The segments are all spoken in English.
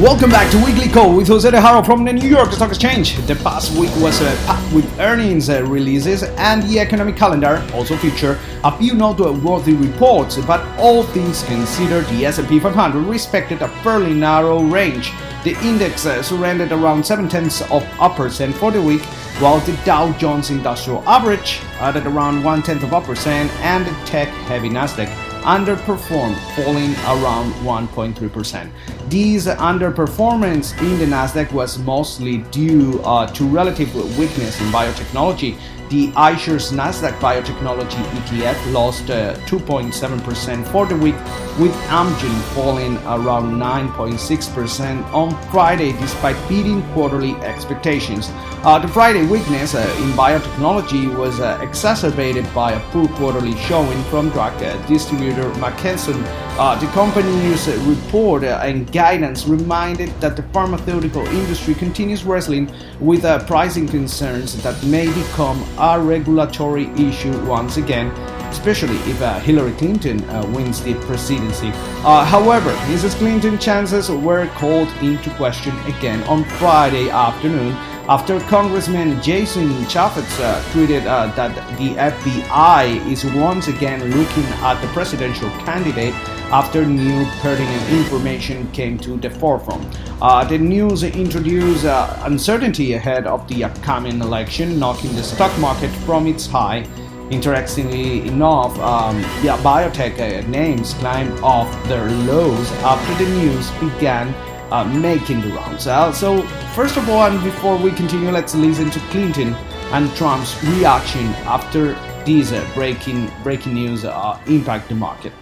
Welcome back to Weekly Call with Jose De Haro from the New York Stock Exchange. The past week was uh, packed with earnings uh, releases and the economic calendar also featured a few noteworthy reports, but all things considered, the S&P 500 respected a fairly narrow range. The index uh, surrendered around 7 tenths of a percent for the week, while the Dow Jones Industrial Average added around 1 tenth of a percent and the tech-heavy Nasdaq underperformed, falling around 1.3%. This underperformance in the Nasdaq was mostly due uh, to relative weakness in biotechnology. The iShares Nasdaq Biotechnology ETF lost uh, 2.7% for the week, with Amgen falling around 9.6% on Friday despite beating quarterly expectations. Uh, the Friday weakness uh, in biotechnology was uh, exacerbated by a poor quarterly showing from drug uh, distributor McKesson. Uh, the company's report and guidance reminded that the pharmaceutical industry continues wrestling with pricing concerns that may become a regulatory issue once again especially if uh, Hillary Clinton uh, wins the presidency. Uh, however, Mrs. Clinton's chances were called into question again on Friday afternoon after Congressman Jason Chaffetz uh, tweeted uh, that the FBI is once again looking at the presidential candidate after new pertinent information came to the forefront. Uh, the news introduced uh, uncertainty ahead of the upcoming election, knocking the stock market from its high. Interestingly enough, um, biotech uh, names climbed off their lows after the news began uh, making the rounds. Uh, so, first of all, and before we continue, let's listen to Clinton and Trump's reaction after these uh, breaking breaking news uh, impact the market.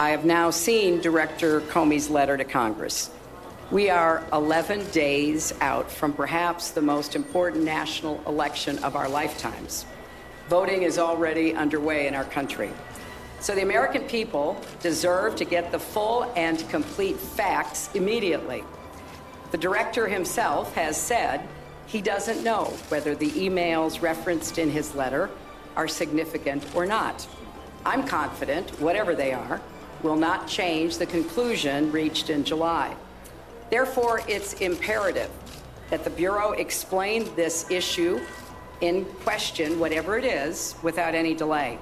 I have now seen Director Comey's letter to Congress. We are 11 days out from perhaps the most important national election of our lifetimes. Voting is already underway in our country. So the American people deserve to get the full and complete facts immediately. The director himself has said he doesn't know whether the emails referenced in his letter are significant or not. I'm confident, whatever they are, will not change the conclusion reached in July. Therefore, it's imperative that the Bureau explain this issue in question, whatever it is, without any delay.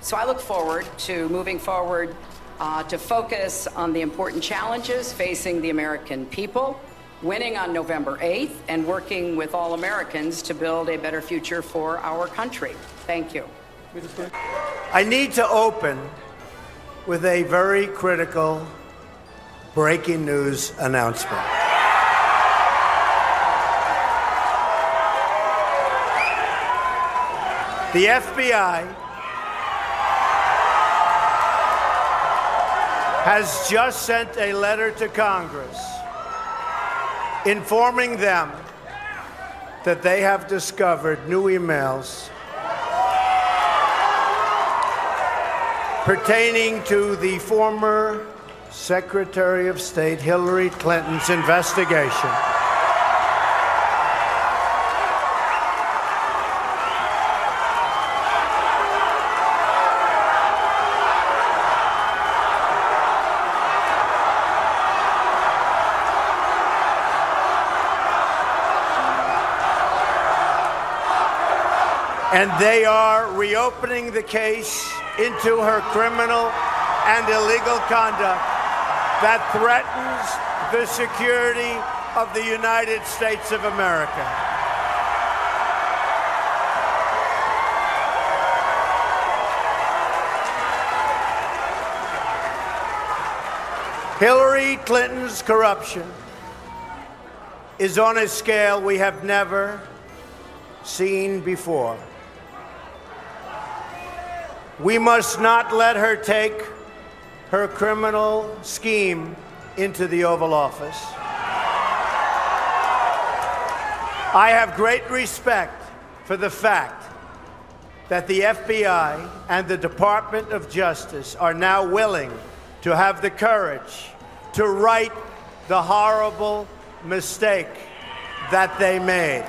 So I look forward to moving forward uh, to focus on the important challenges facing the American people, winning on November 8th, and working with all Americans to build a better future for our country. Thank you. I need to open with a very critical breaking news announcement. The FBI has just sent a letter to Congress informing them that they have discovered new emails pertaining to the former Secretary of State Hillary Clinton's investigation. and they are reopening the case into her criminal and illegal conduct that threatens the security of the United States of America. Hillary Clinton's corruption is on a scale we have never seen before. We must not let her take her criminal scheme into the Oval Office. I have great respect for the fact that the FBI and the Department of Justice are now willing to have the courage to right the horrible mistake that they made.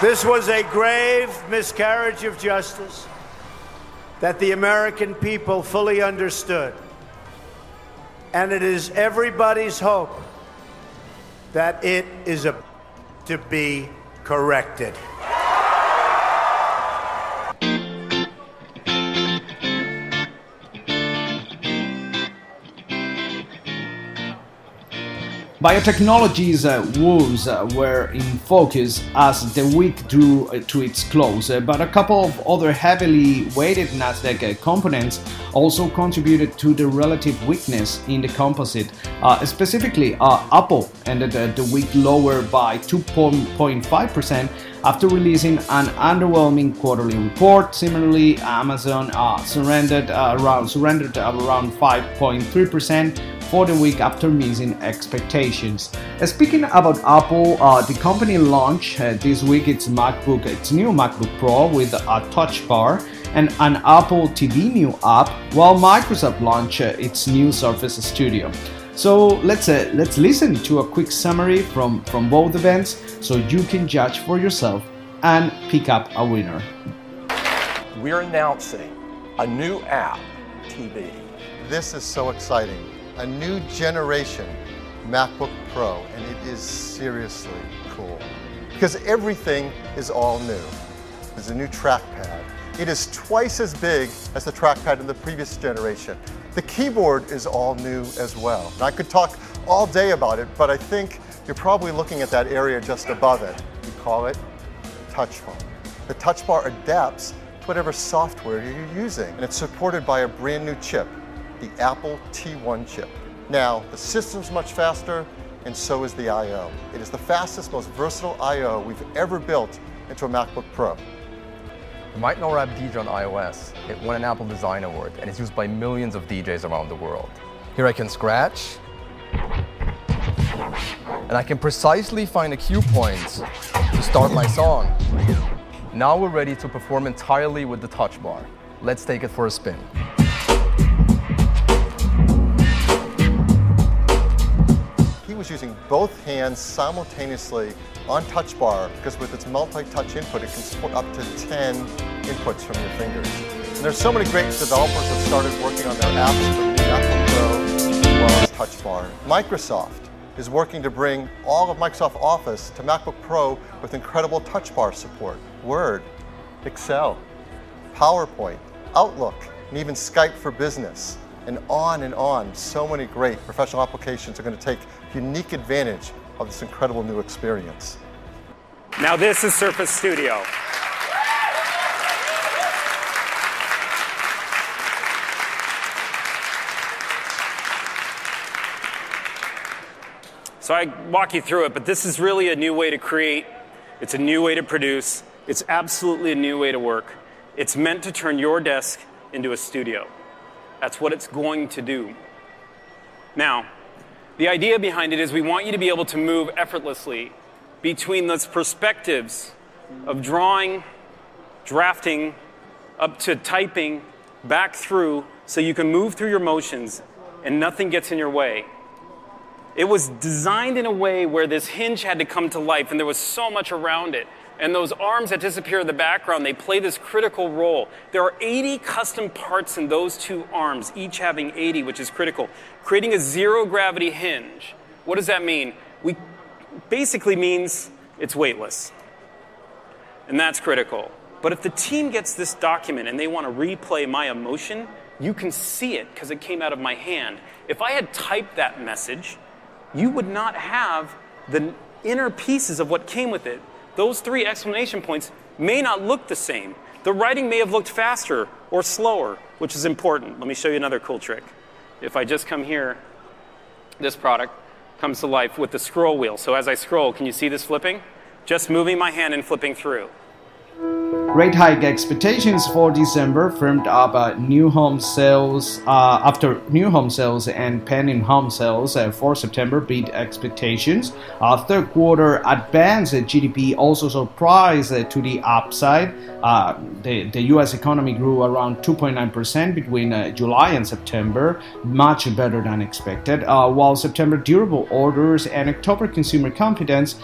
This was a grave miscarriage of justice that the American people fully understood. And it is everybody's hope that it is a, to be corrected. Biotechnology's uh, woes uh, were in focus as the week drew uh, to its close, uh, but a couple of other heavily weighted Nasdaq uh, components also contributed to the relative weakness in the composite. Uh, specifically, Apple ended the week lower by 2.5% after releasing an underwhelming quarterly report. Similarly, Amazon surrendered around surrendered around 5.3% for the week after missing expectations. Uh, speaking about Apple, uh, the company launched uh, this week its MacBook, its new MacBook Pro with a touch bar and an Apple TV new app, while Microsoft launched uh, its new Surface Studio. So let's uh, let's listen to a quick summary from from both events, so you can judge for yourself and pick up a winner. We're announcing a new app, TV. This is so exciting a new generation MacBook Pro, and it is seriously cool. Because everything is all new. There's a new trackpad. It is twice as big as the trackpad in the previous generation. The keyboard is all new as well. I could talk all day about it, but I think you're probably looking at that area just above it. We call it Touch bar. The touch bar adapts to whatever software you're using, and it's supported by a brand new chip, the Apple T1 chip. Now, the system's much faster, and so is the I.O. It is the fastest, most versatile I.O. we've ever built into a MacBook Pro. You might know Rap DJ on iOS. It won an Apple Design Award, and it's used by millions of DJs around the world. Here I can scratch, and I can precisely find the cue points to start my song. Now we're ready to perform entirely with the touch bar. Let's take it for a spin. He was using both hands simultaneously on touch bar because with its multi-touch input, it can support up to 10 inputs from your fingers. And there's so many great developers that started working on their apps for MacBook Pro as well as touch bar. Microsoft is working to bring all of Microsoft Office to MacBook Pro with incredible touch bar support. Word, Excel, PowerPoint, Outlook, and even Skype for Business and on and on. So many great professional applications are going to take unique advantage of this incredible new experience. Now, this is Surface Studio. So I walk you through it, but this is really a new way to create. It's a new way to produce. It's absolutely a new way to work. It's meant to turn your desk into a studio. That's what it's going to do. Now, the idea behind it is we want you to be able to move effortlessly between those perspectives of drawing, drafting, up to typing, back through, so you can move through your motions and nothing gets in your way. It was designed in a way where this hinge had to come to life and there was so much around it and those arms that disappear in the background, they play this critical role. There are 80 custom parts in those two arms, each having 80, which is critical. Creating a zero gravity hinge. What does that mean? We basically means it's weightless. And that's critical. But if the team gets this document and they want to replay my emotion, you can see it because it came out of my hand. If I had typed that message, you would not have the inner pieces of what came with it those three exclamation points may not look the same. The writing may have looked faster or slower, which is important. Let me show you another cool trick. If I just come here, this product comes to life with the scroll wheel. So as I scroll, can you see this flipping? Just moving my hand and flipping through. Rate hike expectations for December firmed up uh, new home sales uh, after new home sales and pending home sales uh, for September beat expectations. Uh, third quarter advance GDP also surprised uh, to the upside. Uh, the, the U.S. economy grew around 2.9% between July and September, much better than expected. while September durable orders and October consumer confidence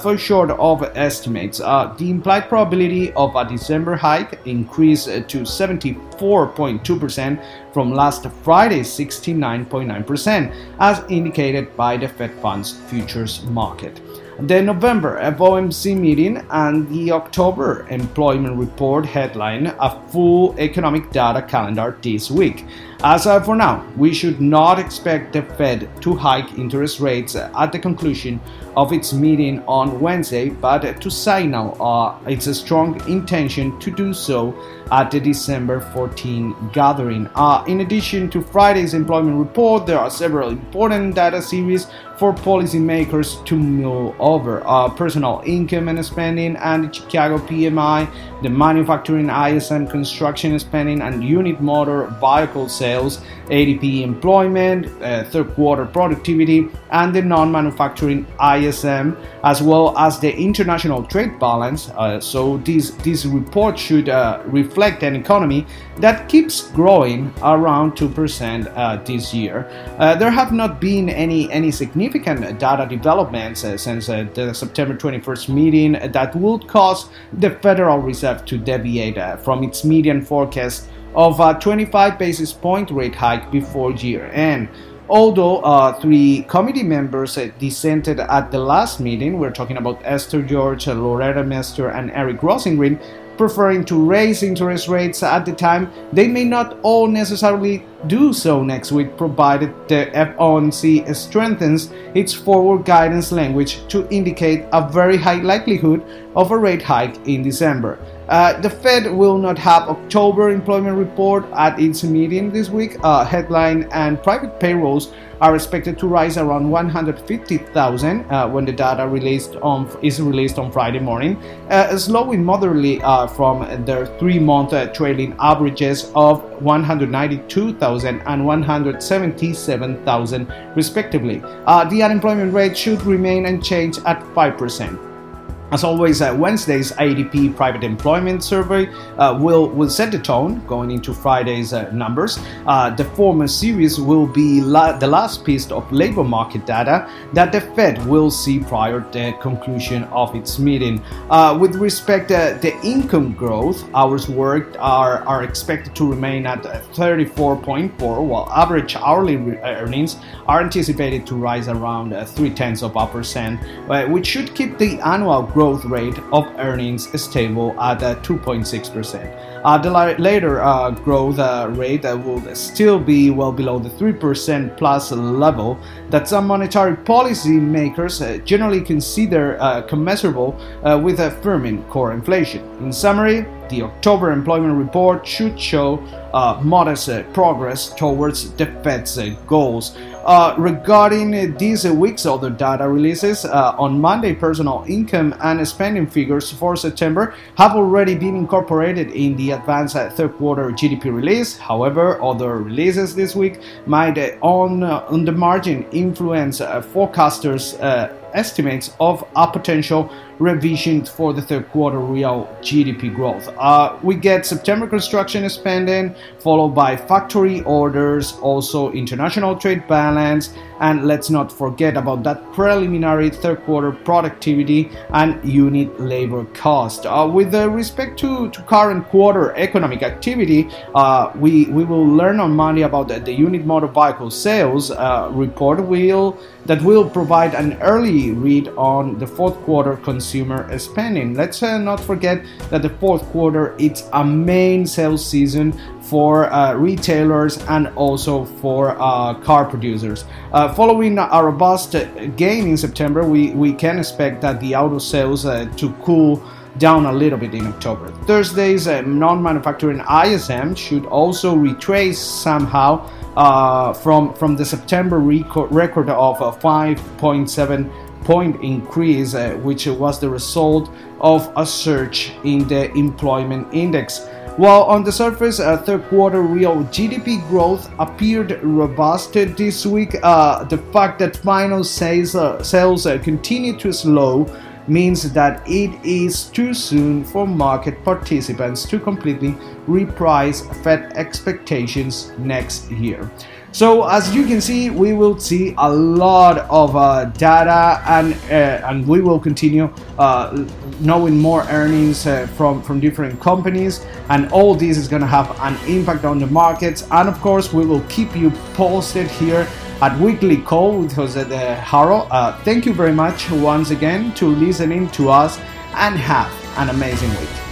fell short of estimates. the implied probability of a December hike increased uh, to 74.2% from last Friday's 69.9%, as indicated by the Fed Funds futures market. The November FOMC meeting and the October employment report headline a full economic data calendar this week. As for now, we should not expect the Fed to hike interest rates at the conclusion of its meeting on Wednesday, but to signal uh, its a strong intention to do so at the December 14 gathering. Uh, in addition to Friday's employment report, there are several important data series for policymakers to mull over uh, personal income and spending and the Chicago PMI, the manufacturing ISM construction spending and unit motor vehicle sales, ADP employment, uh, third quarter productivity, and the non manufacturing ISM, as well as the international trade balance. Uh, so, this, this report should uh, reflect an economy that keeps growing around 2% uh, this year. Uh, there have not been any, any significant data developments uh, since the September 21st meeting that would cause the Federal Reserve to deviate from its median forecast of a 25 basis point rate hike before year end. Although uh, three committee members uh, dissented at the last meeting, we're talking about Esther George, Loretta Mester, and Eric Rosengren, preferring to raise interest rates at the time, they may not all necessarily do so next week, provided the FOMC strengthens its forward guidance language to indicate a very high likelihood of a rate hike in December. Uh, the Fed will not have October employment report at its meeting this week. Uh, headline and private payrolls are expected to rise around 150,000 uh, when the data released on is released on Friday morning, uh, slowing moderately uh, from their three-month uh, trailing averages of 192,000 and 177,000 respectively. The unemployment rate should remain unchanged at 5%. As always, uh, Wednesday's ADP private employment survey uh, will, will set the tone going into Friday's uh, numbers. Uh, the former series will be la- the last piece of labor market data that the Fed will see prior to the conclusion of its meeting. Uh, with respect to the income growth, hours worked are, are expected to remain at 34.4, while average hourly re- earnings are anticipated to rise around uh, three tenths of a percent, which should keep the annual growth rate of earnings is stable at 2.6%. Uh, the later uh, growth uh, rate uh, will still be well below the 3% plus level that some monetary policy makers uh, generally consider uh, commensurable with a firming core inflation. In summary, the October employment report should show modest progress towards the Fed's goals. Uh, regarding uh, this week's other data releases, uh, on Monday, personal income and spending figures for September have already been incorporated in the advanced uh, third quarter GDP release. However, other releases this week might, uh, on, on the margin, influence forecasters' estimates of a potential revision for the third quarter real GDP growth. Uh, we get September construction spending, followed by factory orders, also international trade balance, and let's not forget about that preliminary third quarter productivity and unit labor cost. Uh, with respect to, to current quarter economic activity, uh, we, we will learn on Monday about the, the unit motor vehicle sales uh, report will, that will provide an early read on the fourth quarter consumer spending. Let's uh, not forget that the fourth quarter it's a main sales season for uh, retailers and also for uh, car producers. Uh, following a robust gain in September, we, we can expect that the auto sales uh, to cool down a little bit in October. Thursday's uh, non manufacturing ISM should also retrace somehow uh, from, from the September record, record of 5.7 point increase, uh, which was the result of a surge in the employment index. While on the surface, uh, third quarter real GDP growth appeared robust this week, uh, the fact that final sales, uh, sales uh, continue to slow means that it is too soon for market participants to completely reprice Fed expectations next year. So as you can see, we will see a lot of uh, data, and uh, and we will continue uh, knowing more earnings uh, from from different companies, and all this is going to have an impact on the markets. And of course, we will keep you posted here at Weekly Call with Jose de Haro. Uh, thank you very much once again to listening to us, and have an amazing week.